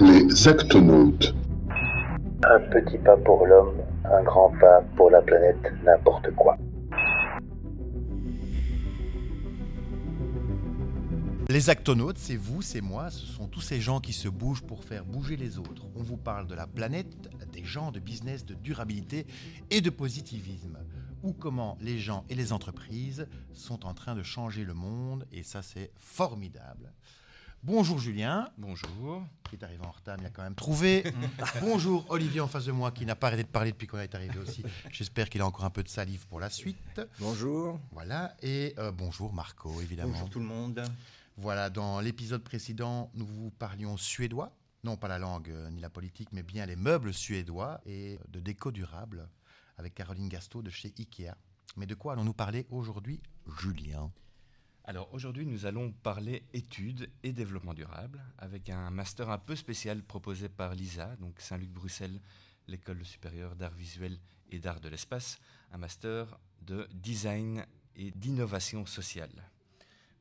Les actonautes. Un petit pas pour l'homme, un grand pas pour la planète, n'importe quoi. Les actonautes, c'est vous, c'est moi, ce sont tous ces gens qui se bougent pour faire bouger les autres. On vous parle de la planète, des gens, de business, de durabilité et de positivisme. Ou comment les gens et les entreprises sont en train de changer le monde, et ça c'est formidable. Bonjour Julien. Bonjour. Qui est arrivé en retard, mais il a quand même trouvé. Bonjour Olivier en face de moi, qui n'a pas arrêté de parler depuis qu'on est arrivé aussi. J'espère qu'il a encore un peu de salive pour la suite. Bonjour. Voilà. Et euh, bonjour Marco, évidemment. Bonjour tout le monde. Voilà, dans l'épisode précédent, nous vous parlions suédois. Non pas la langue euh, ni la politique, mais bien les meubles suédois et de déco durable avec Caroline Gasto de chez Ikea. Mais de quoi allons-nous parler aujourd'hui, Julien? Alors aujourd'hui, nous allons parler études et développement durable avec un master un peu spécial proposé par l'ISA, donc Saint-Luc-Bruxelles, l'école supérieure d'art visuel et d'art de l'espace, un master de design et d'innovation sociale.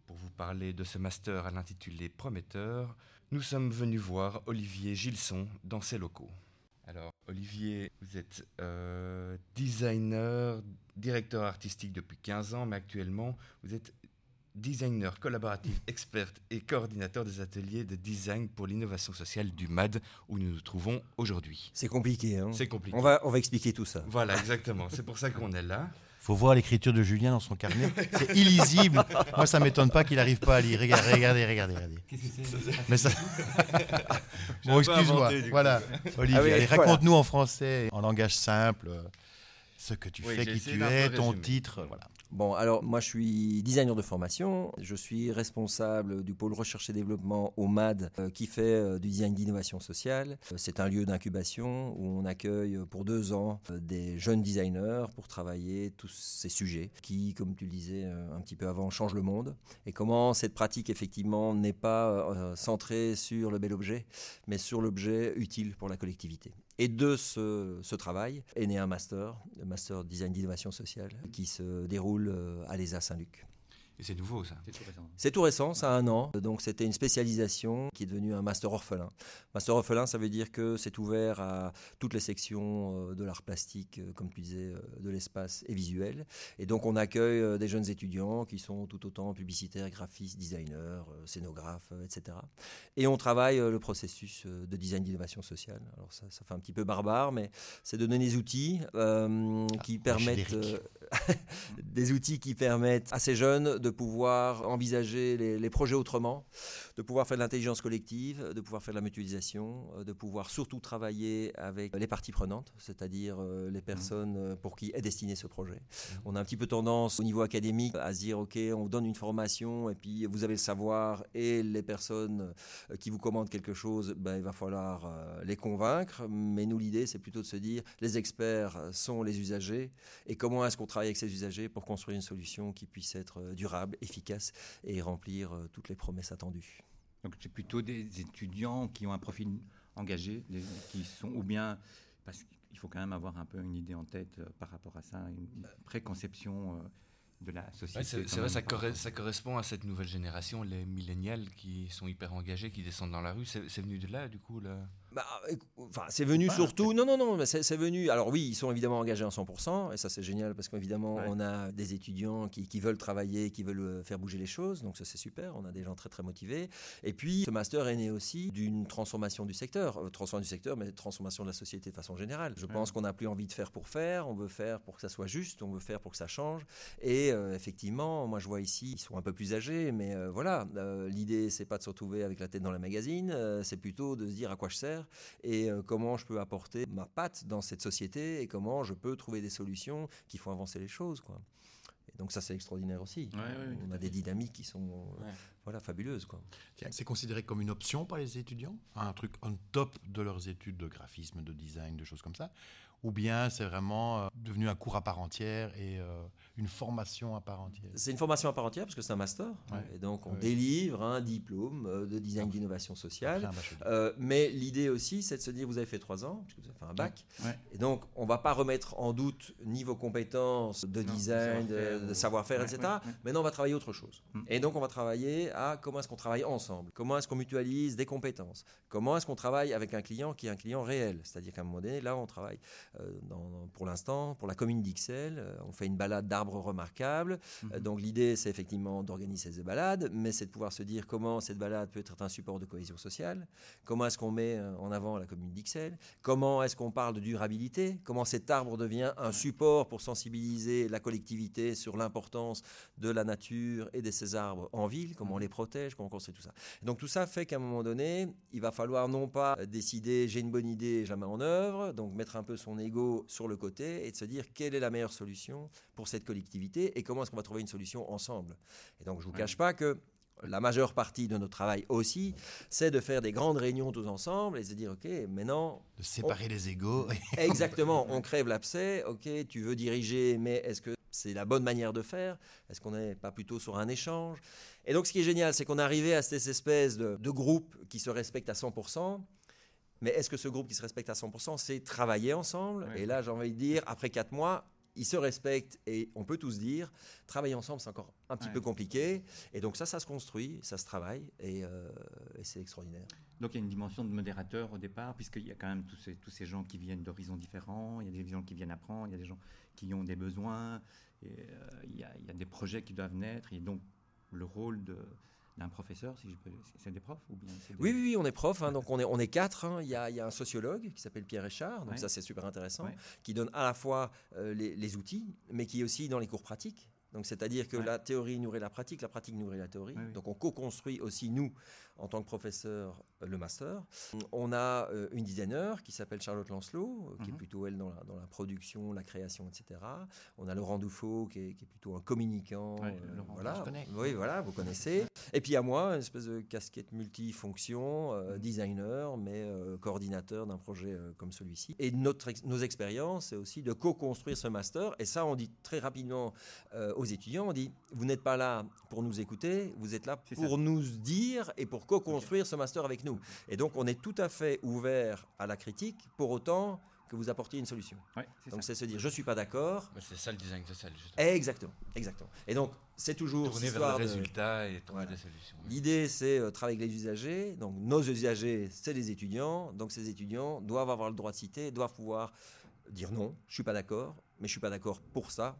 Pour vous parler de ce master à l'intitulé prometteur, nous sommes venus voir Olivier Gilson dans ses locaux. Alors, Olivier, vous êtes euh, designer, directeur artistique depuis 15 ans, mais actuellement, vous êtes designer collaboratif, expert et coordinateur des ateliers de design pour l'innovation sociale du MAD, où nous nous trouvons aujourd'hui. C'est compliqué. Hein C'est compliqué. on, va, on va expliquer tout ça. Voilà, exactement. C'est pour ça qu'on est là. faut voir l'écriture de Julien dans son carnet. C'est illisible. Moi, ça m'étonne pas qu'il n'arrive pas à lire. Regardez, regardez, regardez. regardez. Mais ça... Bon, excuse-moi. Voilà, Olivier, Ah oui, allez, voilà. raconte-nous en français, en langage simple, euh, ce que tu Oui, fais, qui tu es, ton titre. Voilà. Bon, alors moi je suis designer de formation. Je suis responsable du pôle recherche et développement au MAD euh, qui fait euh, du design d'innovation sociale. Euh, C'est un lieu d'incubation où on accueille pour deux ans des jeunes designers pour travailler tous ces sujets qui, comme tu le disais un petit peu avant, changent le monde. Et comment cette pratique effectivement n'est pas centrée sur le bel objet, mais sur l'objet utile pour la collectivité. Et de ce, travail est né un master, le master design d'innovation sociale, qui se déroule euh, à l'ESA Saint-Luc. Et c'est nouveau, ça. C'est tout récent, ça a un an. Donc c'était une spécialisation qui est devenue un master orphelin. Master orphelin, ça veut dire que c'est ouvert à toutes les sections euh, de l'art plastique, euh, comme tu disais, euh, de l'espace et visuel. Et donc on accueille des jeunes étudiants qui sont tout autant publicitaires, graphistes, designers, scénographes, etc. Et on travaille le processus de design d'innovation sociale. Alors ça, ça fait un petit peu barbare, mais c'est de donner des outils euh, qui permettent... euh, des outils qui permettent à ces jeunes de pouvoir envisager les, les projets autrement, de pouvoir faire de l'intelligence collective, de pouvoir faire de la mutualisation, euh, de pouvoir surtout travailler avec les parties prenantes, c'est-à-dire euh, les personnes euh, pour qui est destiné ce projet. On a un petit peu tendance au niveau académique à se dire, OK, on vous donne une formation et puis vous avez le savoir et les personnes qui vous commandent quelque chose, ben, il va falloir les convaincre. Mais nous, l'idée, c'est plutôt de se dire, les experts sont les usagers et comment est-ce qu'on travaille avec ces usagers pour construire une solution qui puisse être euh, durable, efficace et remplir euh, toutes les promesses attendues. Donc c'est plutôt des étudiants qui ont un profil engagé, des- qui sont ou bien parce qu'il faut quand même avoir un peu une idée en tête euh, par rapport à ça, une préconception euh, de la société. Ouais, c'est vrai, ça, corre- ça correspond à cette nouvelle génération, les millénials qui sont hyper engagés, qui descendent dans la rue. C'est c'est venu de là, du coup là. Bah, enfin, c'est venu surtout. Non, non, non, mais c'est venu. Alors oui, ils sont évidemment engagés en 100%, et ça c'est génial parce qu'évidemment, Ouais. on a des étudiants qui, qui veulent travailler, qui veulent euh, faire bouger les choses, donc ça c'est super. On a des gens très très motivés. Et puis, ce master est né aussi d'une transformation du secteur, Euh, transformation du secteur, mais transformation de la société de façon générale. Je pense qu'on n'a plus envie de faire pour faire, on veut faire pour que ça soit juste, on veut faire pour que ça change. Et euh, effectivement, moi je vois ici, ils sont un peu plus âgés, mais euh, voilà, l'idée c'est pas de se retrouver avec la tête dans la magazine, c'est plutôt de se dire à quoi je sers et euh, comment je peux apporter ma patte dans cette société et comment je peux trouver des solutions qui font avancer les choses. Quoi. Et donc ça c'est extraordinaire aussi. Ouais, ouais, ouais, On a des dynamiques qui sont euh, Ouais. voilà, fabuleuses. Quoi. C'est considéré comme une option par les étudiants? Un truc on top de leurs études de graphisme, de design, de choses comme ça? Ou bien c'est vraiment euh, devenu un cours à part entière et euh, une formation à part entière? C'est une formation à part entière parce que c'est un master. Ouais. Et donc, on délivre un diplôme euh, de design d'innovation sociale. Euh, mais l'idée aussi, c'est de se dire, vous avez fait trois ans, puisque vous avez fait un bac. Ouais. Et donc, on ne va pas remettre en doute ni vos compétences de Non, design, de de, savoir-faire Ouais, etc. Maintenant, on va travailler autre chose. Mm. Et donc, on va travailler à comment est-ce qu'on travaille ensemble, comment est-ce qu'on mutualise des compétences, comment est-ce qu'on travaille avec un client qui est un client réel? C'est-à-dire qu'à un moment donné, là, on travaille dans- pour l'instant pour la commune d'Ixelles. euh, on fait une balade d'arbres remarquables. Mhm. Euh, donc, l'idée, c'est effectivement d'organiser ces balades, mais c'est de pouvoir se dire comment cette balade peut être un support de cohésion sociale, comment est-ce qu'on met euh, en avant la commune d'Ixelles, comment est-ce qu'on parle de durabilité, comment cet arbre devient un support pour sensibiliser la collectivité sur l'importance de la nature et de ces arbres en ville, comment on les protège, comment on construit tout ça. Et donc tout ça fait qu'à un moment donné, il va falloir non pas euh, décider j'ai une bonne idée, je la mets en œuvre, donc mettre un peu son ego sur le côté et de se dire quelle est la meilleure solution pour cette collectivité et comment est-ce qu'on va trouver une solution ensemble. Et donc je vous Ouais. cache pas que la majeure partie de notre travail aussi, c'est de faire des grandes réunions tous ensemble et de se dire, OK, maintenant, De séparer les égaux. exactement, on crève l'abcès, OK, tu veux diriger, mais est-ce que c'est la bonne manière de faire? Est-ce qu'on n'est pas plutôt sur un échange? Et donc, ce qui est génial, c'est qu'on est arrivé à cette espèce de, de groupe qui se respecte à 100%. Mais est-ce que ce groupe qui se respecte à 100%, c'est travailler ensemble. Et là, j'ai envie de dire, après quatre mois, ils se respectent et on peut tous dire, travailler ensemble, c'est encore un petit Ouais. peu compliqué. Et donc ça, ça se construit, ça se travaille et, euh, et c'est extraordinaire. Donc il y a une dimension de modérateur au départ, puisqu'il y a quand même tous ces, tous ces gens qui viennent d'horizons différents, il y a des gens qui viennent apprendre, il y a des gens qui ont des besoins, et, euh, il, y a, il y a des projets qui doivent naître, et donc le rôle de- d'un professeur, si je peux, c'est- des profs ou bien des- Oui, oui, oui, on est prof, hein, donc on est, on est quatre. hein. Il, y a, il y a un sociologue qui s'appelle Pierre Richard, donc Ouais. ça c'est super intéressant, Ouais. qui donne à la fois euh, les, les outils, mais qui est aussi dans les cours pratiques. Donc c'est-à-dire que Ouais. la théorie nourrit la pratique, la pratique nourrit la théorie. Donc on co-construit aussi nous, en tant que professeur, euh, le master. On a euh, une designer qui s'appelle Charlotte Lancelot, euh, qui est Mhm. plutôt elle dans la, dans la production, la création, etc. On a Laurent Dufaux qui est, qui est plutôt un communicant. Euh, Laurent, voilà. Oui, voilà, vous connaissez. Et puis à moi, une espèce de casquette multifonction, euh, designer, mais euh, coordinateur d'un projet comme celui-ci. Et notre ex- nos expériences, c'est aussi de co-construire ce master. Et ça, on dit très rapidement aux étudiants, on dit, vous n'êtes pas là pour nous écouter, vous êtes là pour ça. nous dire et pour co-construire ce master avec nous. Et donc, on est tout à fait ouvert à la critique, pour autant que vous apportiez une solution. Ouais, Donc, c'est se dire, je suis pas d'accord. Bah, c'est ça le design social, justement. Exactement, exactement. Et donc, c'est toujours Tourner vers le histoire de- résultat et trouver Voilà. des solutions. L'idée, c'est euh, travailler avec les usagers. Donc, nos usagers, c'est les étudiants. Donc, ces étudiants doivent avoir le droit de citer, doivent pouvoir dire non, je suis pas d'accord, mais je suis pas d'accord pour ça,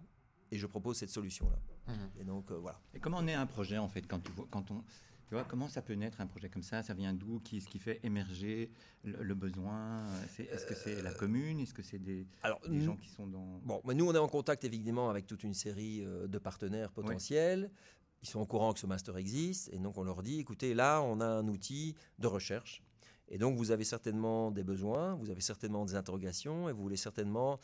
et je propose cette solution-là. Mhm. Et donc, euh, voilà. Et comment naît un projet en fait quand, tu vois- quand on, tu vois, comment ça peut naître un projet comme ça? Ça vient d'où? Qui ce qui fait émerger le, le besoin? Est-ce que c'est la commune? Est-ce que c'est des, Alors, des nous- gens qui sont dans Bon, mais nous, on est en contact évidemment avec toute une série euh, de partenaires potentiels. Ils sont au courant que ce master existe. Et donc, on leur dit écoutez, là, on a un outil de recherche. Et donc, vous avez certainement des besoins, vous avez certainement des interrogations, et vous voulez certainement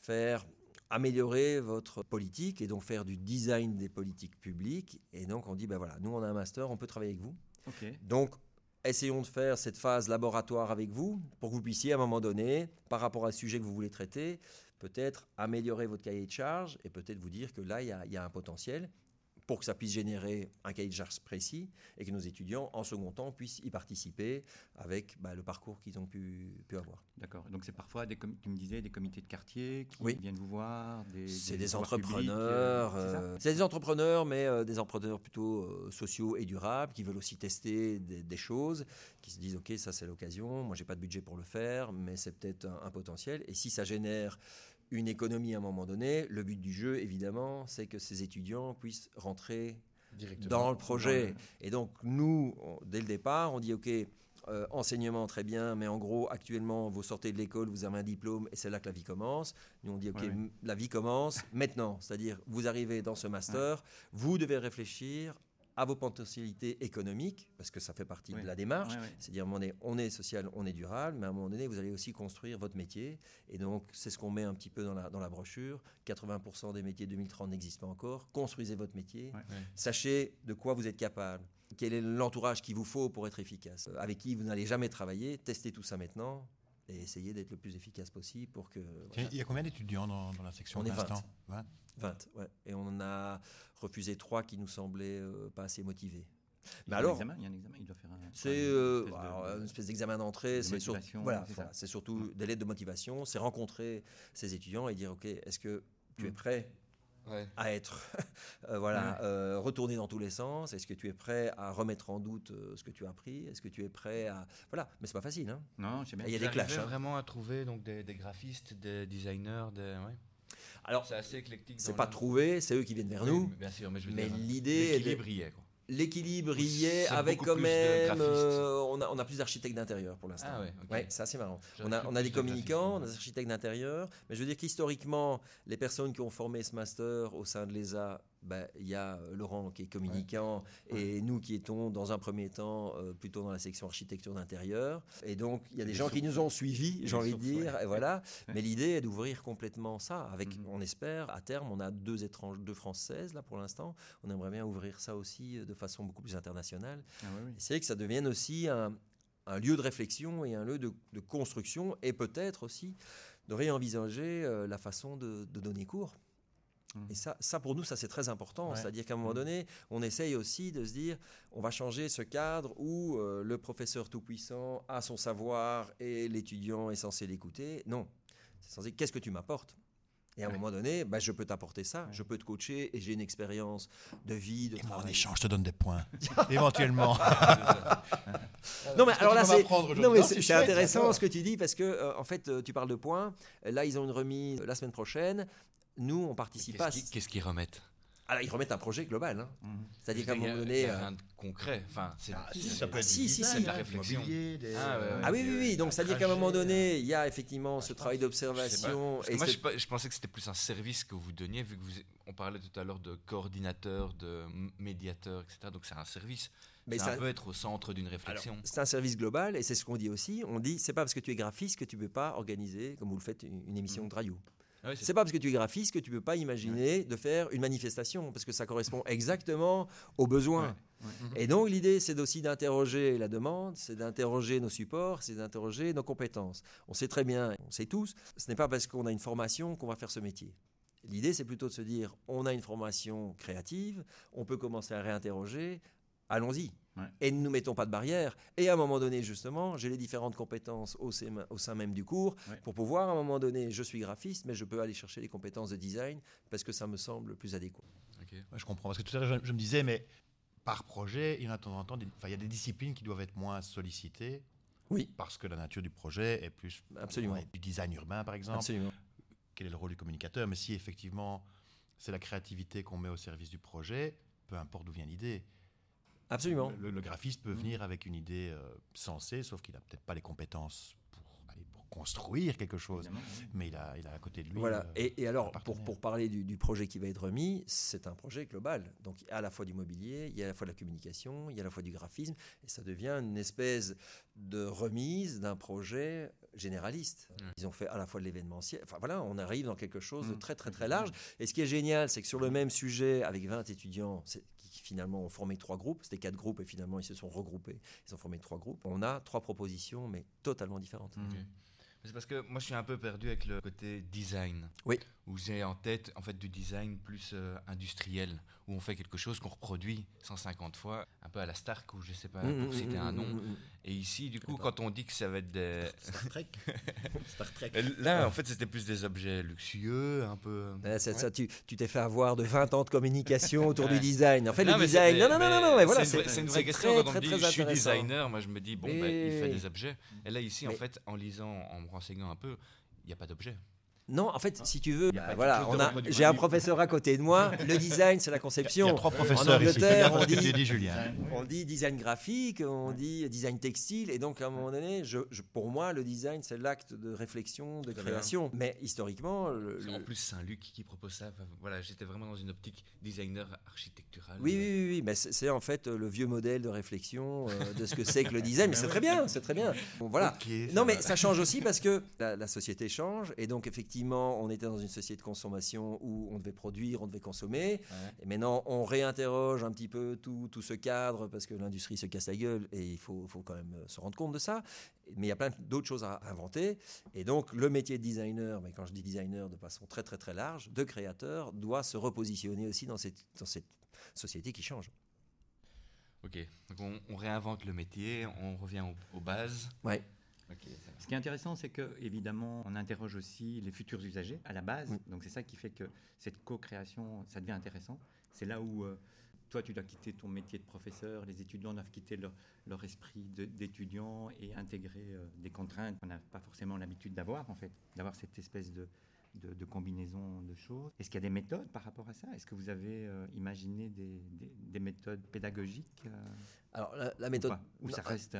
faire améliorer votre politique et donc faire du design des politiques publiques. Et donc, on dit ben voilà, nous, on a un master, on peut travailler avec vous. Donc, essayons de faire cette phase laboratoire avec vous pour que vous puissiez, à un moment donné, par rapport à sujet que vous voulez traiter, peut-être améliorer votre cahier de charge et peut-être vous dire que là, il y a, il y a un potentiel pour que ça puisse générer un cahier de charge précis et que nos étudiants, en second temps, puissent y participer avec bah, le parcours qu'ils ont pu, pu avoir. D'accord. Donc c'est parfois des tu me disais des comités de quartier qui Oui. viennent vous voir. Des, C'est des, entrepreneurs. euh, euh, c'est des entrepreneurs, mais euh, des entrepreneurs plutôt euh, sociaux et durables qui veulent aussi tester des, des choses, qui se disent ok ça c'est l'occasion. Moi j'ai pas de budget pour le faire, mais c'est peut-être un, un potentiel. Et si ça génère une économie à un moment donné, le but du jeu évidemment c'est que ces étudiants puissent rentrer dans le projet. Et donc, nous, on- dès le départ, on dit OK, euh, enseignement très bien, mais en gros, actuellement, vous sortez de l'école, vous avez un diplôme et c'est là que la vie commence. Nous, on dit OK, Ouais, la vie commence maintenant. C'est-à-dire, vous arrivez dans ce master, vous devez réfléchir à vos potentialités économiques, parce que ça fait partie de la démarche. C'est-à-dire, on est, on est social, on est durable, mais à un moment donné, vous allez aussi construire votre métier. Et donc, c'est ce qu'on met un petit peu dans la, dans la brochure. 80% des métiers 2030 n'existent pas encore. Construisez votre métier. Sachez de quoi vous êtes capable. Quel est l'entourage qu'il vous faut pour être efficace. Avec qui vous n'allez jamais travailler. Testez tout ça maintenant. Et essayer d'être le plus efficace possible pour que. Voilà. Il y a combien d'étudiants dans, dans la section On est pour l'instant 20. 20. 20, ouais. Et on en a refusé trois qui nous semblaient euh, pas assez motivés. Il y Mais a un alors, examen, il y a un examen, il doit faire un. c'est une euh, une espèce d'examen d'entrée, de c'est sur- motivation, voilà, c'est voilà, ça. c'est surtout des lettres de motivation, c'est rencontrer ces étudiants et dire ok, est-ce que tu es Mm. prêt Ouais. à être euh, voilà euh, retourné dans tous les sens Est-ce que tu es prêt à remettre en doute euh, ce que tu as appris? Est-ce que tu es prêt à voilà Mais c'est pas facile. Hein Non, je sais bien. Il y a des clashs, hein. vraiment à trouver donc des, des graphistes, des designers, des. ouais. Alors C'est assez éclectique. c'est pas trouvé, c'est eux qui viennent vers Oui, nous. mais bien sûr, mais je veux mais dire, l'idée l'équilibre y est, quoi. L'équilibre y est avec quand même. euh, on, a, on a plus d'architectes d'intérieur pour l'instant. Ah ouais. Ouais, c'est assez marrant. On a, on a des de communicants, on a des architectes d'intérieur, mais je veux dire qu'historiquement, les personnes qui ont formé ce master au sein de l'ESA, ben, il y a euh, Laurent qui est communicant et nous qui étions dans un premier temps euh, plutôt dans la section architecture d'intérieur. Et donc il y a des gens qui nous ont suivis, j'ai envie de dire, ouais. et voilà. Mais l'idée est d'ouvrir complètement ça. Avec, Mhm. on espère, à terme, on a deux étranges, deux françaises là pour l'instant. On aimerait bien ouvrir ça aussi euh, de façon beaucoup plus internationale. Ah oui. C'est que ça devienne aussi un, un lieu de réflexion et un lieu de, de construction et peut-être aussi de réenvisager euh, la façon de, de donner cours. Mhm. Et ça, ça, pour nous, ça c'est très important. Ouais. C'est-à-dire qu'à un moment Mhm. donné, on essaye aussi de se dire, on va changer ce cadre où euh, le professeur tout-puissant a son savoir et l'étudiant est censé l'écouter. Non, c'est censé, qu'est-ce que tu m'apportes? Et à un Ouais. moment donné, bah, je peux t'apporter ça, Ouais. je peux te coacher et j'ai une expérience de vie, de Et moi, en échange, je te donne des points. Éventuellement. Non, mais alors là, c'est non, mais intéressant ce que tu dis parce que euh, en fait, euh, tu parles de points. Là, ils ont une remise la semaine prochaine. Nous, on participe pas. à Qu'est-ce ce- qu'ils- qu'est-ce qu'ils remettent Alors, ils remettent un projet global. hein. Mhm. C'est-à-dire qu'à un moment il donné. y a euh, rien de concret. Enfin, c'est Ah, si, c'est- ça peut être si, si, si. de la hein, réflexion. Des, Ah, ouais, ouais. Ah oui, oui, oui. Donc, c'est-à-dire qu'à un moment donné, il y a effectivement ce travail d'observation. et moi, je, pensais que c'était plus un service que vous donniez, vu que vous, on parlait tout à l'heure de coordinateur, de médiateur, etc. Donc c'est un service. mais ça ça- peut être au centre d'une alors, réflexion. c'est un service global et c'est ce qu'on dit aussi. On dit, c'est pas parce que tu es graphiste que tu peux pas organiser, comme vous le faites, une, une émission de radio. Ouais, c'est- C'est pas parce que tu es graphiste que tu peux pas imaginer de faire une manifestation, parce que ça correspond exactement aux besoins. Ouais, Et donc l'idée, c'est aussi d'interroger la demande, c'est d'interroger nos supports, c'est d'interroger nos compétences. On sait très bien, on sait tous, ce n'est pas parce qu'on a une formation qu'on va faire ce métier. L'idée, c'est plutôt de se dire, on a une formation créative, on peut commencer à réinterroger, allons-y. Ouais. Et ne nous mettons pas de barrière. Et à un moment donné, justement, j'ai les différentes compétences au sein, au sein même du cours Ouais. pour pouvoir, à un moment donné, je suis graphiste, mais je peux aller chercher les compétences de design parce que ça me semble plus adéquat. Ok. Ouais, je comprends. Parce que tout à l'heure, je, je me disais, mais par projet, il y en a de temps en temps, des- il y a des disciplines qui doivent être moins sollicitées. Oui. Parce que la nature du projet est plus. Absolument. du design urbain, par exemple. Absolument. Quel est le rôle du communicateur? Mais si effectivement, c'est la créativité qu'on met au service du projet, peu importe d'où vient l'idée. Absolument. Le, le graphiste peut venir avec une idée euh, sensée, sauf qu'il n'a peut-être pas les compétences pour, construire quelque chose. évidemment. Mais il a, il a à côté de lui. Voilà. euh, Et, et alors, pour, parler du, du projet qui va être remis, c'est un projet global. Donc, il y a à la fois du mobilier, il y a à la fois de la communication, il y a à la fois du graphisme, et ça devient une espèce de remise d'un projet généraliste. Ouais. Ils ont fait à la fois de l'événementiel. Enfin, voilà, on arrive dans quelque chose de Mm. très, très, très large. Et ce qui est génial, c'est que sur le même sujet, avec 20 étudiants, c'est- qui finalement ont formé trois groupes, c'était quatre groupes, et finalement, ils se sont regroupés. Ils ont formé trois groupes. On a trois propositions, mais totalement différentes. Mhm. C'est parce que moi je suis un peu perdu avec le côté design. Oui. Où j'ai en tête en fait du design plus euh, industriel, où on fait quelque chose qu'on reproduit 150 fois, un peu à la Stark ou je sais pas Mm, pour mm, citer mm, un mm, nom. Et ici du coup quand on dit que ça va être des Star Trek. Star Trek. Là, en fait, c'était plus des objets luxueux, un peu. C'est Ouais. ça, tu t'es fait avoir de 20 ans de communication autour du design. En fait, Non, le design. Non, non, non, non, non, mais voilà, c'est une, vraie- une question très, quand on très, me dit je suis designer. Moi, je me dis bon, ben, il fait des objets. Et là, ici, en fait, en lisant, en me renseignant un peu, il n'y a pas d'objet. Non, en fait, si tu veux, Il bah, voilà, on a, j'ai un professeur à côté de moi. Le design, c'est la Il conception. y a trois En professeurs ici. Angleterre, à on dit- tu dis, Julien. On dit design graphique, on dit design textile, et donc à un moment donné, je, je- pour moi, le design, c'est l'acte de réflexion, de création. Mais historiquement, le- le- plus, Saint-Luc qui propose ça. Enfin, voilà, j'étais vraiment dans une optique designer architectural. Oui, oui, oui, oui, mais c'est c'est en fait le vieux modèle de réflexion euh, de ce que c'est que le design. Mais c'est très bien, c'est très bien. Bon, voilà. Non, mais va. ça change aussi parce que la, la société change et donc effectivement, on était dans une société de consommation où on devait produire, on devait consommer. Et maintenant, on réinterroge un petit peu tout, tout ce cadre parce que l'industrie se casse la gueule et il faut, faut quand même se rendre compte de ça. Mais il y a plein d'autres choses à inventer. Et donc, le métier de designer, mais quand je dis designer de façon très très très large, de créateur, doit se repositionner aussi dans cette, dans cette société qui change. Ok, donc on, réinvente le métier, on revient aux, bases. Ouais. Ce qui est intéressant, c'est que évidemment, on interroge aussi les futurs usagers à la base. Donc c'est ça qui fait que cette co-création, ça devient intéressant. C'est là où euh, toi, tu dois quitter ton métier de professeur, les étudiants doivent quitter leur, leur esprit d'étudiant et intégrer euh, des contraintes qu'on n'a pas forcément l'habitude d'avoir, en fait, d'avoir cette espèce de, de, combinaison de choses. Est-ce qu'il y a des méthodes par rapport à ça? Est-ce que vous avez euh, imaginé des, des, méthodes pédagogiques Alors, la, méthode. Ou ça reste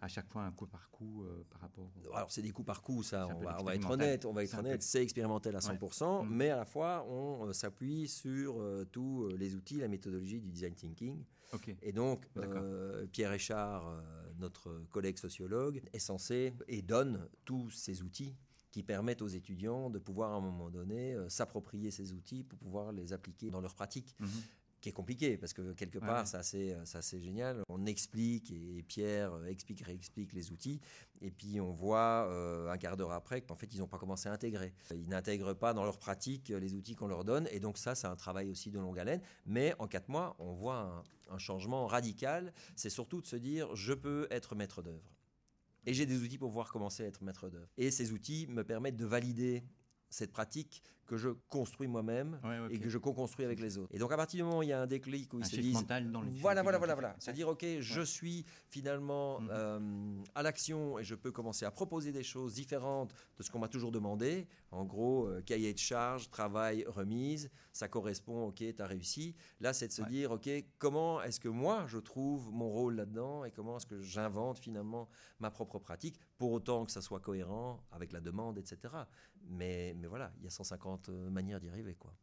à chaque fois un coup par coup euh, par rapport. Alors c'est des coups par coup, ça. On va, être honnête, on va être honnête. C'est expérimental à 100%, mm. mais à la fois on euh, s'appuie sur euh, tous les outils, la méthodologie du design thinking. Et donc Pierre Richard, notre collègue sociologue, est censé et donne tous ces outils qui permettent aux étudiants de pouvoir à un moment donné s'approprier ces outils pour pouvoir les appliquer dans leur pratique. Mm-hmm qui est compliqué parce que quelque part, ça c'est assez, génial. On explique et Pierre explique, réexplique les outils et puis on voit euh, un quart d'heure après qu'en fait ils n'ont pas commencé à intégrer. Ils n'intègrent pas dans leur pratique les outils qu'on leur donne et donc ça c'est un travail aussi de longue haleine. Mais en quatre mois, on voit un, un changement radical. C'est surtout de se dire je peux être maître d'œuvre. Et j'ai des outils pour pouvoir commencer à être maître d'œuvre. Et ces outils me permettent de valider cette pratique que je construis moi-même et que je co-construis avec les autres. Et donc à partir du moment où il y a un déclic où ils se disent voilà voilà voilà voilà, se dire ok je suis finalement mm-hmm. euh, à l'action et je peux commencer à proposer des choses différentes de ce qu'on m'a toujours demandé. En gros euh, cahier de charge, travail, remise, ça correspond ok tu as réussi. Là c'est de se dire ok comment est-ce que moi je trouve mon rôle là-dedans et comment est-ce que j'invente finalement ma propre pratique pour autant que ça soit cohérent avec la demande etc. Mais mais voilà il y a 150 euh, manière d'y arriver. Quoi.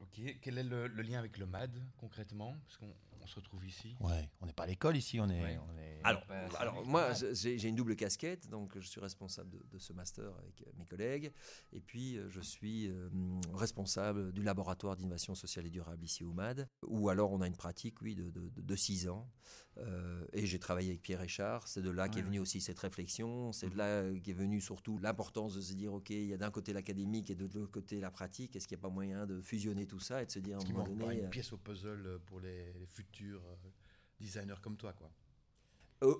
Ok, quel est le, lien avec le MAD concrètement? Parce qu'on on se retrouve ici. Ouais, on n'est pas à l'école ici, on est. alors, alors moi, j'ai une double casquette, donc je suis responsable de, ce master avec euh, mes collègues, et puis euh, je suis responsable du laboratoire d'innovation sociale et durable ici au MAD, où alors on a une pratique, oui, de, de, six ans, et j'ai travaillé avec Pierre Richard. C'est de là qu'est venue aussi cette réflexion, c'est de là qu'est venue surtout l'importance de se dire, ok, il y a d'un côté l'académique et de l'autre côté la pratique. Est-ce qu'il n'y a pas moyen de fusionner tout ça et de se dire à un moment donné. une euh, pièce au puzzle euh, pour les, futurs euh, designers comme toi, quoi.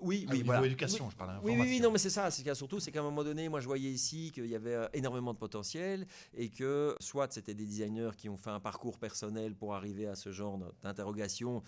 oui, ah, oui, voilà. éducation, je parle Oui, oui, non, mais c'est ça. C'est surtout, c'est qu'à un moment donné, moi, je voyais ici qu'il y avait énormément de potentiel et que soit c'était des designers qui ont fait un parcours personnel pour arriver à ce genre d'interrogation,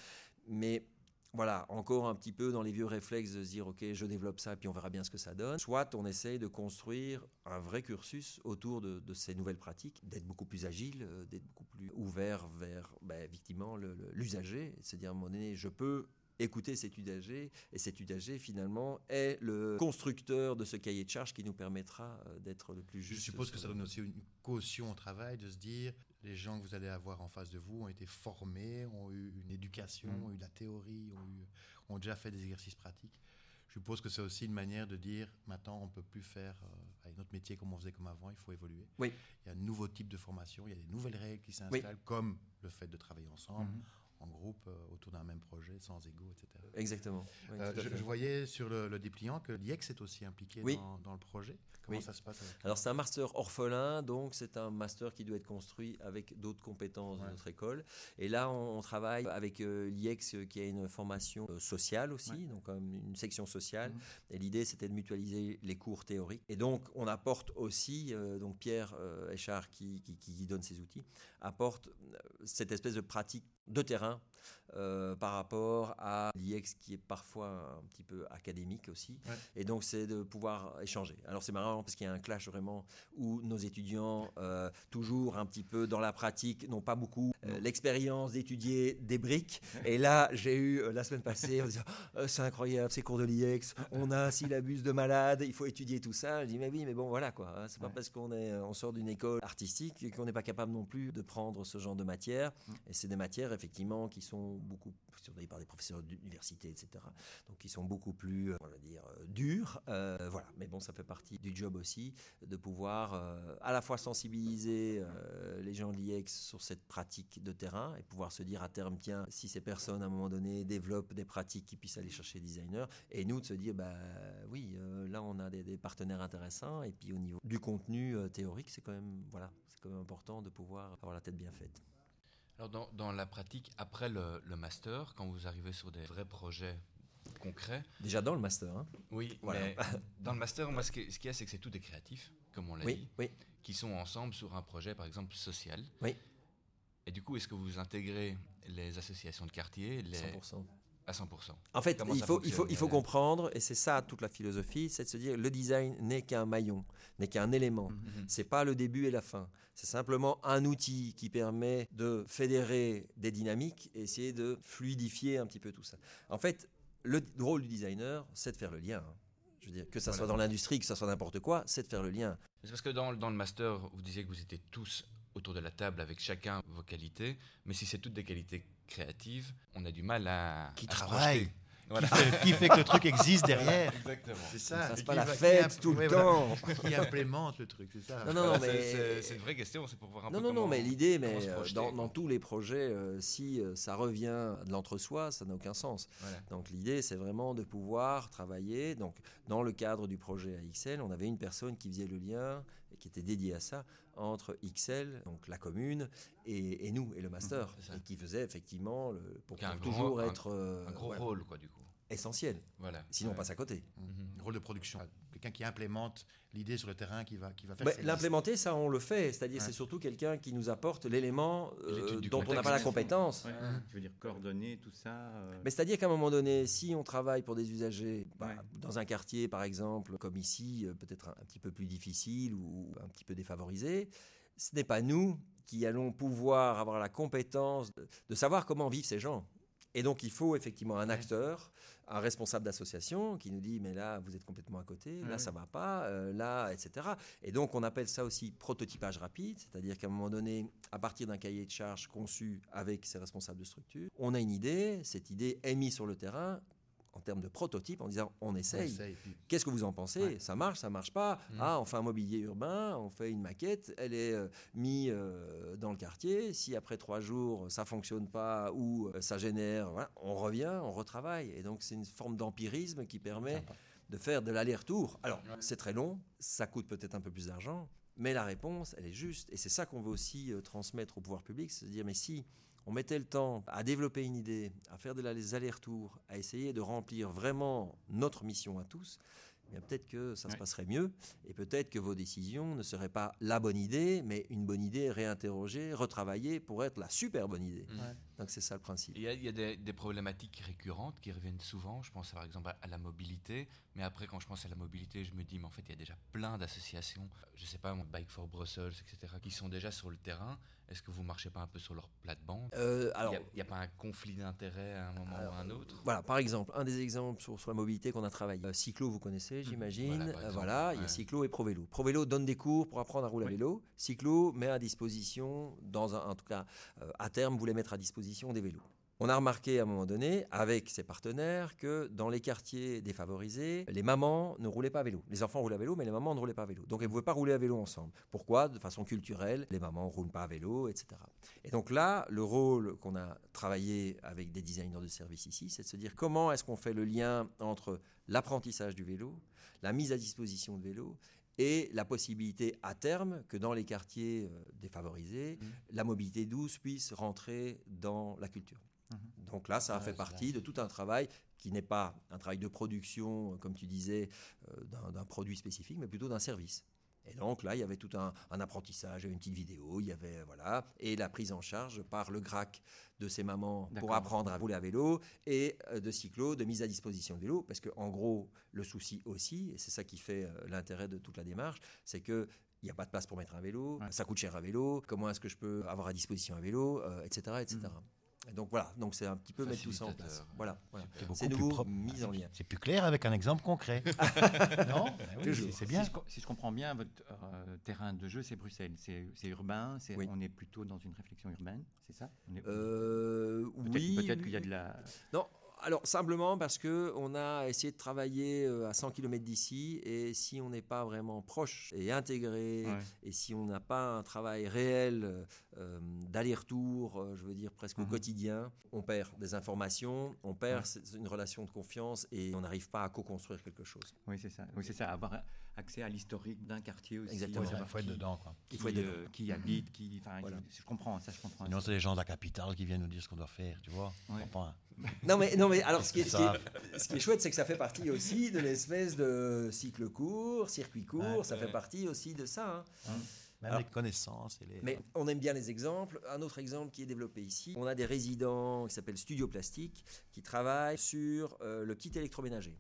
mais voilà, encore un petit peu dans les vieux réflexes de se dire, OK, je développe ça, et puis on verra bien ce que ça donne. Soit on essaye de construire un vrai cursus autour de, ces nouvelles pratiques, d'être beaucoup plus agile, euh, d'être beaucoup plus ouvert vers, ben, effectivement, l'usager, c'est-à-dire à un moment donné, je peux écouter cet usager, et cet usager, finalement, est le constructeur de ce cahier de charge qui nous permettra euh, d'être le plus juste. Je suppose que ça donne aussi une caution au travail de se dire, les gens que vous allez avoir en face de vous ont été formés, ont eu une éducation, mm. ont eu la théorie, ont, eu, ont déjà fait des exercices pratiques. Je suppose que c'est aussi une manière de dire maintenant on ne peut plus faire euh, notre métier comme on faisait comme avant, il faut évoluer. Oui. Il y a un nouveau type de formation, il y a des nouvelles règles qui s'installent, comme le fait de travailler ensemble. Mm-hmm en groupe euh, autour d'un même projet, sans ego, etc. Exactement. Euh, je, voyais sur le, dépliant que l'IEX est aussi impliqué dans, le projet. Comment ça se passe Alors c'est un master orphelin, donc c'est un master qui doit être construit avec d'autres compétences de notre école. Et là, on, travaille avec euh, l'IEX qui a une formation sociale aussi, donc une section sociale. Mhm. Et l'idée, c'était de mutualiser les cours théoriques. Et donc, on apporte aussi, donc Pierre Echard qui, qui, qui donne ces outils, apporte cette espèce de pratique de terrain euh, par rapport à l'IEX qui est parfois un petit peu académique aussi. Et donc, c'est de pouvoir échanger. Alors, c'est marrant parce qu'il y a un clash vraiment où nos étudiants, euh, toujours un petit peu dans la pratique, n'ont pas beaucoup euh, l'expérience d'étudier des briques. Et là, j'ai eu la semaine passée, on disait, oh, c'est incroyable, ces cours de l'IEX, on a un syllabus de malade, il faut étudier tout ça. Je dis, mais oui, mais bon, voilà quoi. Hein. c'est pas parce qu'on est, on sort d'une école artistique qu'on n'est pas capable non plus de prendre ce genre de matière. Mm. Et c'est des matières, effectivement, qui sont beaucoup surveillés par des professeurs d'université, etc. Donc, ils sont beaucoup plus, on va dire, durs. voilà. Mais bon, ça fait partie du job aussi de pouvoir à la fois sensibiliser les gens de l'IEX sur cette pratique de terrain et pouvoir se dire à terme, tiens, si ces personnes à un moment donné développent des pratiques qui puissent aller chercher des designers, et nous de se dire, bah oui, là on a des, des partenaires intéressants, et puis au niveau du contenu théorique, c'est quand même, voilà, c'est quand même important de pouvoir avoir la tête bien faite. Alors dans, dans la pratique, après le, le, master, quand vous arrivez sur des vrais projets concrets... Déjà dans le master. Hein. Oui, voilà. mais dans le master, moi ce qu'il y a, c'est que c'est tout des créatifs, comme on l'a oui, dit, oui. qui sont ensemble sur un projet, par exemple, social. Oui. Et du coup, est-ce que vous intégrez les associations de quartier les... 100%. À 100%. En fait, il faut, il, faut, il faut comprendre, et c'est ça toute la philosophie, c'est de se dire le design n'est qu'un maillon, n'est qu'un élément. Mm -hmm. C'est pas le début et la fin. C'est simplement un outil qui permet de fédérer des dynamiques et essayer de fluidifier un petit peu tout ça. En fait, le rôle du designer, c'est de faire le lien. Hein. Je veux dire, que ça voilà. soit dans l'industrie, que ça soit n'importe quoi, c'est de faire le lien. C'est parce que dans, dans le master, vous disiez que vous étiez tous autour de la table avec chacun vos qualités, mais si c'est toutes des qualités créatives, on a du mal à. Qui travaille voilà. qui, fait, qui, fait, que le truc existe derrière. Exactement. C'est ça. C'est pas la fête tout le temps. qui implémente le truc, c'est ça. Non, non, non mais c'est une vraie question. C'est pour voir un non, peu. Non, comment, non, mais l'idée, mais dans, dans, tous les projets, euh, si euh, ça revient de l'entre-soi, ça n'a aucun sens. Voilà. Donc l'idée, c'est vraiment de pouvoir travailler. Donc dans le cadre du projet AXL, on avait une personne qui faisait le lien qui était dédiée à ça entre XL, donc la commune, et, et nous, et le master, Mmh, et qui faisait effectivement, le, pour, toujours gros- être euh, un gros voilà, rôle, quoi, du coup. essentiel. Voilà. Sinon, on passe à côté. Mhm. Rôle de production. Quelqu'un qui implémente l'idée sur le terrain, qui va, qui va faire Bah, L'implémenter, ça, on le fait. C'est-à-dire, Ouais. c'est surtout quelqu'un qui nous apporte l'élément euh, dont on n'a pas la compétence. Ouais, Tu veux dire coordonner tout ça euh, Mais c'est-à-dire qu'à un moment donné, si on travaille pour des usagers, bah, Ouais. dans un quartier par exemple, comme ici, euh, peut-être un, un petit peu plus difficile ou un petit peu défavorisé, ce n'est pas nous qui allons pouvoir avoir la compétence de, de savoir comment vivent ces gens. Et donc il faut effectivement un acteur, un responsable d'association qui nous dit mais là vous êtes complètement à côté, là ça va pas, euh, là etc. Et donc on appelle ça aussi prototypage rapide, c'est-à-dire qu'à un moment donné, à partir d'un cahier de charges conçu avec ses responsables de structure, on a une idée, cette idée est mise sur le terrain en termes de prototype en disant on essaye. Qu'est-ce que vous en pensez? Ouais. Ça marche, ça marche pas Mhm. Ah, on fait un mobilier urbain, on fait une maquette, elle est euh, mise euh, dans le quartier. Si après trois jours ça fonctionne pas ou euh, ça génère, voilà, on revient, on retravaille. Et donc c'est une forme d'empirisme qui permet Sympa. de faire de l'aller-retour. Alors Ouais. c'est très long, ça coûte peut-être un peu plus d'argent, mais la réponse elle est juste. Et c'est ça qu'on veut aussi transmettre au pouvoir public, c'est de dire mais si on mettait le temps à développer une idée, à faire de la- des allers-retours, à essayer de remplir vraiment notre mission à tous, bien peut-être que ça se passerait mieux et peut-être que vos décisions ne seraient pas la bonne idée, mais une bonne idée réinterrogée, retravaillée pour être la super bonne idée. Ouais. Donc c'est ça le principe. Il y a, il y a des, des problématiques récurrentes qui reviennent souvent. Je pense par exemple à, à la mobilité. Mais après, quand je pense à la mobilité, je me dis, mais en fait, il y a déjà plein d'associations, je sais pas, Bike for Brussels, etc., qui sont déjà sur le terrain. Est-ce que vous marchez pas un peu sur leur plate-bande? Euh, Il alors, n'y a, pas un conflit d'intérêt à un moment Alors, ou à un autre? Voilà, par exemple, un des exemples sur, sur la mobilité qu'on a travaillé. Euh, Cyclo, vous connaissez, j'imagine. Voilà, par Euh, exemple, Voilà, il y a. Cyclo et ProVélo. ProVélo donne des cours pour apprendre à rouler à vélo. Cyclo met à disposition, dans un, en tout cas, euh, à terme, voulait mettre à disposition des vélos. On a remarqué à un moment donné, avec ses partenaires, que dans les quartiers défavorisés, les mamans ne roulaient pas à vélo. Les enfants roulaient à vélo, mais les mamans ne roulaient pas à vélo. Donc elles ne pouvaient pas rouler à vélo ensemble. Pourquoi? De façon culturelle, les mamans ne roulent pas à vélo, etc. Et donc là, le rôle qu'on a travaillé avec des designers de service ici, c'est de se dire comment est-ce qu'on fait le lien entre l'apprentissage du vélo, la mise à disposition de vélo et la possibilité à terme que dans les quartiers euh, défavorisés, Mhm. la mobilité douce puisse rentrer dans la culture. Donc là, ça a Ouais, fait partie de tout un travail qui n'est pas un travail de production, euh, comme tu disais, euh, d'un produit spécifique, mais plutôt d'un service. Et donc là, il y avait tout un, un apprentissage, une petite vidéo, il y avait voilà, et la prise en charge par le GRAC de ces mamans pour apprendre à rouler à vélo et euh, de cyclo de mise à disposition de vélo, parce que en gros, le souci aussi, et c'est ça qui fait l'intérêt de toute la démarche, c'est que il n'y a pas de place pour mettre un vélo, Ouais. ça coûte cher un vélo, comment est-ce que je peux avoir à disposition un vélo, euh, etc., etc. donc voilà, donc c'est un petit peu mettre tout ça en place. Voilà, voilà. C'est beaucoup C'est plus nouveau, mise en lien. C'est plus clair avec un exemple concret. non Ben oui, Toujours. c'est- bien. Si je, co- si je comprends bien, votre euh, terrain de jeu, c'est Bruxelles. C'est urbain, Oui. on est plutôt dans une réflexion urbaine, c'est ça? On est- Euh, oui. peut-être oui, qu'il y a de la. Non, alors simplement parce que on a essayé de travailler euh, à 100 km d'ici et si on n'est pas vraiment proche et intégré Ouais. et si on n'a pas un travail réel euh, d'aller-retour, euh, je veux dire presque au Mhm. quotidien, on perd des informations, on perd Ouais. une relation de confiance et on n'arrive pas à co-construire quelque chose. Oui, c'est ça. Oui, c'est ça. Avoir accès à l'historique d'un quartier aussi. Exactement. Il faut être qui- dedans. Quoi. Il faut qui, être euh, qui habite, qui. Enfin, Voilà. je comprends, ça, je comprends. Sinon, c'est les gens de la capitale qui viennent nous dire ce qu'on doit faire, tu vois. Ouais. Enfin, Non mais, non mais alors ce qui, est, Ils ce qui est- ce qui est chouette c'est que ça fait partie aussi de l'espèce de cycle court, circuit court, Ouais, ça ouais. fait partie aussi de ça. hein. Même Alors- les connaissances et les. Mais on aime bien les exemples. Un autre exemple qui est développé ici, on a des résidents qui s'appellent Studio Plastique qui travaillent sur euh, le petit électroménager.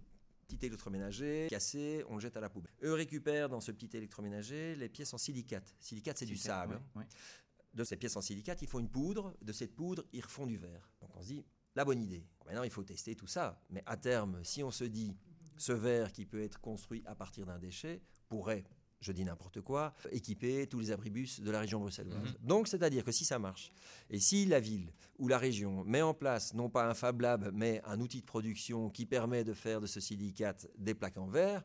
Petit électroménager cassé, on le jette à la poubelle. Eux récupèrent dans ce petit électroménager les pièces en silicate. Silicate, c'est du sable. De ces pièces en silicate, ils font une poudre. De cette poudre, ils refont du verre. Donc on se dit, la bonne idée. Maintenant, il faut tester tout ça. Mais à terme, si on se dit, ce verre qui peut être construit à partir d'un déchet pourrait, je dis n'importe quoi, équiper tous les abribus de la région bruxelloise. Donc, c'est-à-dire que si ça marche, et si la ville ou la région met en place non pas un Fab Lab, mais un outil de production qui permet de faire de ce silicate des plaques en verre,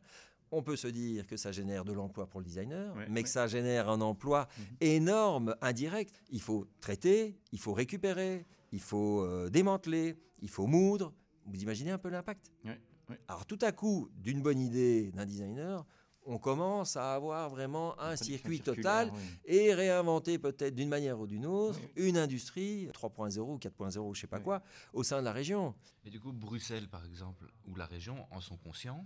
on peut se dire que ça génère de l'emploi pour le designer, Ouais, mais que ça génère un emploi Mhm. énorme, indirect. Il faut traiter, il faut récupérer, il faut euh, démanteler, il faut moudre. Vous imaginez un peu l'impact? Ouais. Alors tout à coup, d'une bonne idée d'un designer, on commence à avoir vraiment un circuit total oui. et réinventer peut-être d'une manière ou d'une autre une industrie 3.0 ou 4.0, je sais pas Oui. quoi, au sein de la région. Et du coup, Bruxelles, par exemple, ou la région, en sont conscients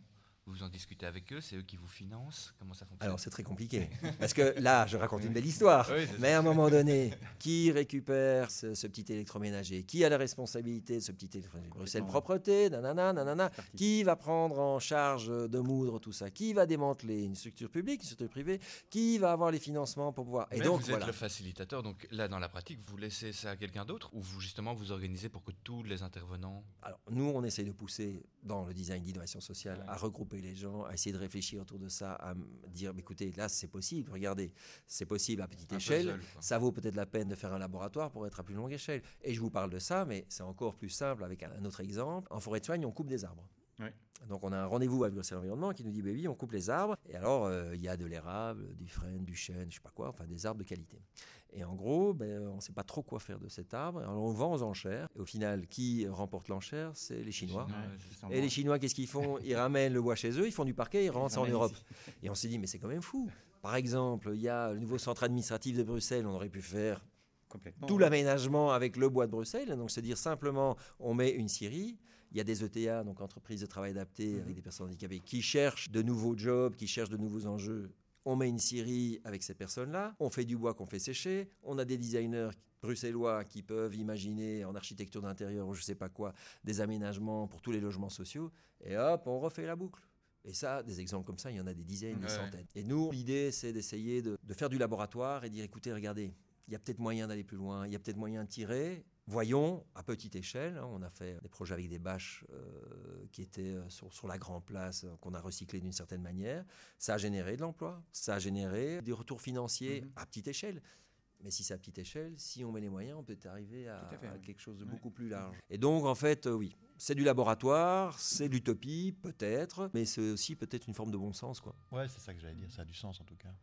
Vous en discutez avec eux C'est eux qui vous financent Comment ça fonctionne Alors c'est très compliqué. Parce que là, je raconte une belle histoire. Oui. Mais à un moment donné, qui récupère ce, ce petit électroménager? Qui a la responsabilité de ce petit électroménager Bruxelles. Propreté, nanana, nanana. Qui va prendre en charge de moudre tout ça? Qui va démanteler une structure publique, une structure privée? Qui va avoir les financements pour pouvoir? Et Mais donc vous êtes voilà. le facilitateur, donc là dans la pratique, vous laissez ça à quelqu'un d'autre ou vous justement vous organisez pour que tous les intervenants Alors, nous, on essaye de pousser dans le design d'innovation sociale à regrouper les gens, à essayer de réfléchir autour de ça, à dire écoutez, là, c'est possible, regardez, c'est possible à petite Un échelle. Ça vaut peut-être la peine de faire un laboratoire pour être à plus longue échelle. Et je vous parle de ça, mais c'est encore plus simple avec un, un autre exemple. En forêt de soigne, on coupe des arbres. Ouais. Donc on a un rendez-vous avec Bruxelles Environnement qui nous dit, oui, on coupe les arbres. Et alors, euh, il y a de l'érable, du frêne, du chêne, je sais pas quoi, enfin des arbres de qualité. Et en gros, ben, on ne sait pas trop quoi faire de cet arbre. Alors on le vend aux enchères. Et au final, qui remporte l'enchère? C'est les Chinois. Et les Chinois, qu'est-ce qu'ils font? Ils ramènent le bois chez eux, ils font du parquet, ils rentrent ça en Europe. ici. Et on s'est dit, mais c'est quand même fou. Par exemple, il y a le nouveau centre administratif de Bruxelles, on aurait pu faire tout l'aménagement avec le bois de Bruxelles. Donc, c'est-à-dire simplement, on met une scierie. Il y a des ETA, donc entreprises de travail adapté avec des personnes handicapées, qui cherchent de nouveaux jobs, qui cherchent de nouveaux enjeux. On met une scierie avec ces personnes-là. On fait du bois qu'on fait sécher. On a des designers bruxellois qui peuvent imaginer en architecture d'intérieur ou je sais pas quoi des aménagements pour tous les logements sociaux. Et hop, on refait la boucle. Et ça, des exemples comme ça, il y en a des dizaines, des Ouais. centaines. Et nous, l'idée, c'est d'essayer de, de faire du laboratoire et dire, écoutez, regardez, il y a peut-être moyen d'aller plus loin, il y a peut-être moyen de tirer. Voyons, à petite échelle, hein, on a fait des projets avec des bâches euh, qui étaient euh, sur, sur la Grand Place, euh, qu'on a recyclé d'une certaine manière. Ça a généré de l'emploi, ça a généré des retours financiers Mhm. à petite échelle. Mais si c'est à petite échelle, si on met les moyens, on peut arriver à, Tout à fait, à oui. quelque chose de beaucoup plus large. Et donc, en fait, oui, c'est du laboratoire, c'est de l'utopie, peut-être, mais c'est aussi peut-être une forme de bon sens, quoi. Ouais, c'est ça que j'allais dire, ça a du sens en tout cas.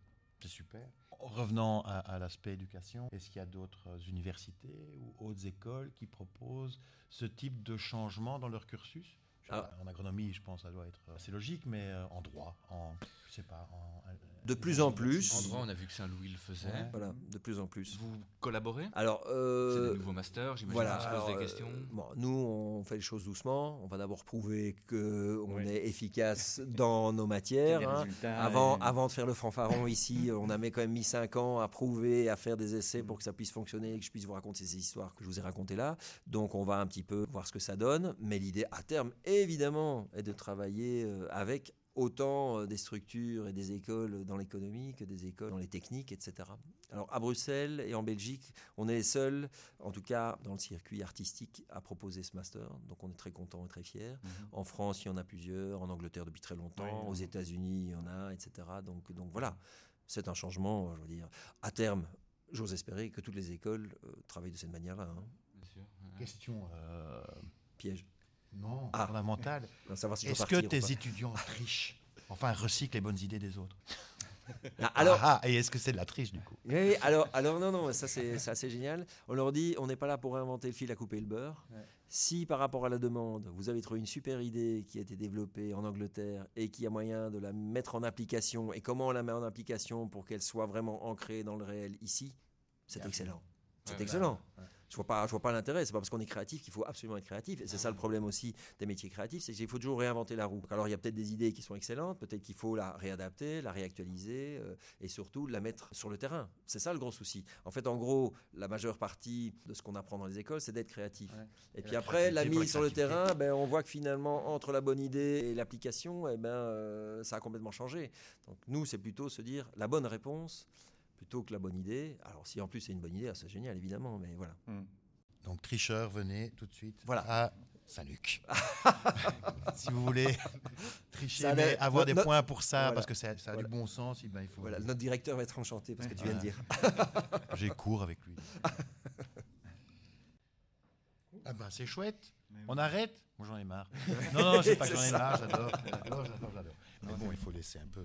C'est super. Revenant à, à l'aspect éducation, est-ce qu'il y a d'autres euh, universités ou hautes écoles qui proposent ce type de changement dans leur cursus? Ah. En agronomie, je pense, ça doit être assez logique, mais euh, en droit, en, je sais pas, en... De plus en plus. En droit, on a vu que Saint-Louis le faisait. Ouais. Voilà, de plus en plus. Vous collaborez Alors, C'est euh, des nouveaux masters, j'imagine voilà. qu'on se alors, pose des euh, questions. bon, nous, on fait les choses doucement. On va d'abord prouver qu'on Ouais. est efficace dans nos matières. hein. Avant, et- avant de faire le fanfaron ici, on a mis quand même mis 5 ans à prouver, à faire des essais pour que ça puisse fonctionner et que je puisse vous raconter ces histoires que je vous ai racontées là. Donc on va un petit peu voir ce que ça donne. Mais l'idée à terme, évidemment, est de travailler euh, avec autant euh, des structures et des écoles dans l'économie que des écoles dans les techniques, etc. Alors à Bruxelles et en Belgique, on est les seuls, en tout cas dans le circuit artistique, à proposer ce master. Donc on est très content et très fiers. Mhm. En France, il y en a plusieurs, en Angleterre depuis très longtemps, Oui, aux. États-Unis, il y en a, etc. Donc, donc voilà, c'est un changement, je veux dire. À terme, j'ose espérer que toutes les écoles euh, travaillent de cette manière-là. hein. Bien sûr. Question euh, Piège. Non Ah. si je Est-ce que tes étudiants trichent Enfin, recyclent les bonnes idées des autres. Ah, Alors, Ah, ah, et est-ce que c'est de la triche du coup Oui, alors, alors non, non, ça c'est c'est assez génial. On leur dit, on n'est pas là pour inventer le fil à couper le beurre. Ouais. Si par rapport à la demande, vous avez trouvé une super idée qui a été développée en Angleterre et qui a moyen de la mettre en application, et comment on la met en application pour qu'elle soit vraiment ancrée dans le réel ici, c'est excellent. C'est Ouais, excellent. ouais. Je vois pas, je vois pas l'intérêt. C'est pas parce qu'on est créatif qu'il faut absolument être créatif. Et c'est ça le problème aussi des métiers créatifs, c'est qu'il faut toujours réinventer la roue. Alors il y a peut-être des idées qui sont excellentes, peut-être qu'il faut la réadapter, la réactualiser euh, et surtout la mettre sur le terrain. C'est ça le gros souci. En fait, en gros, la majeure partie de ce qu'on apprend dans les écoles, c'est d'être créatif. Ouais. Et, Et puis la après, la mise sur le terrain, ben, on voit que finalement, entre la bonne idée et l'application, eh ben, euh, ça a complètement changé. Donc nous, c'est plutôt se dire la bonne réponse plutôt que la bonne idée. Alors si en plus c'est une bonne idée, ah, c'est génial évidemment, mais voilà. Mhm. Donc, tricheurs, venez tout de suite Voilà. à Saint-Luc. si vous voulez tricher, Ça mais allait- avoir no- des no- points pour ça, Voilà. parce que ça, ça a Voilà. du bon sens, ben, il faut. Voilà, notre directeur va être enchanté parce que tu viens de dire. J'ai cours avec lui. ah ben, c'est chouette. On arrête? Moi, j'en ai marre. Non, non, c'est pas que j'en ai marre, j'adore. J'adore, j'adore, j'adore. Mais bon, il faut laisser un peu euh,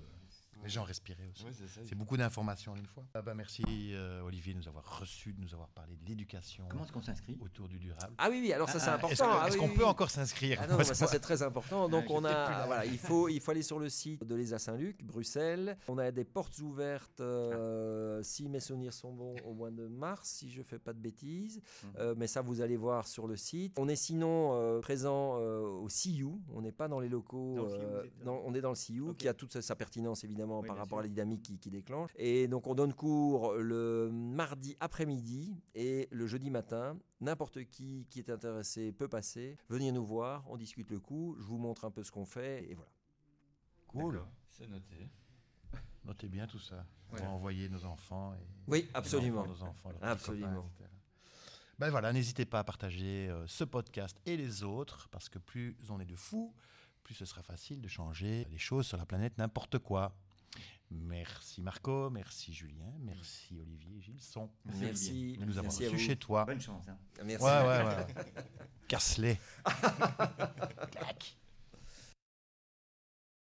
les gens respirer aussi. C'est beaucoup d'informations en une fois. Ah bah, merci euh, Olivier de nous avoir reçus, de nous avoir parlé de l'éducation Comment est-ce qu'on s'inscrit? autour du durable. Ah oui, oui, alors ça c'est Ah, important. Est-ce Ah oui, qu'on oui, peut oui. encore s'inscrire? Ah non, ça c'est très important. Donc on a, là. voilà, il faut, il faut aller sur le site de l'ESA Saint-Luc, Bruxelles. On a des portes ouvertes, euh, si mes souvenirs sont bons, au mois de mars, si je fais pas de bêtises. Mhm. Euh, mais ça vous allez voir sur le site. On est sinon euh, présent euh, au CIU. On n'est pas dans les locaux. Dans le CIU, euh, non, on est dans le CIU qui a toute sa, sa pertinence évidemment Oui, par rapport à la dynamique qui, qui déclenche. Et donc on donne cours le mardi après-midi et le jeudi matin. N'importe qui qui est intéressé peut passer, venir nous voir, on discute le coup, je vous montre un peu ce qu'on fait et voilà. Cool. C'est noté. Notez bien tout ça. On Voilà. va envoyer nos enfants. Et Oui, nos absolument. enfants, nos enfants, Absolument. copains. Ben voilà, n'hésitez pas à partager euh, ce podcast et les autres, parce que plus on est de fous, plus ce sera facile de changer les choses sur la planète n'importe quoi. Merci Marco, merci Julien, merci Olivier et Gilson Merci. de nous à reçus chez toi. Bonne chance. hein. Merci. Ouais, ouais, ouais. Casse-les. Clac.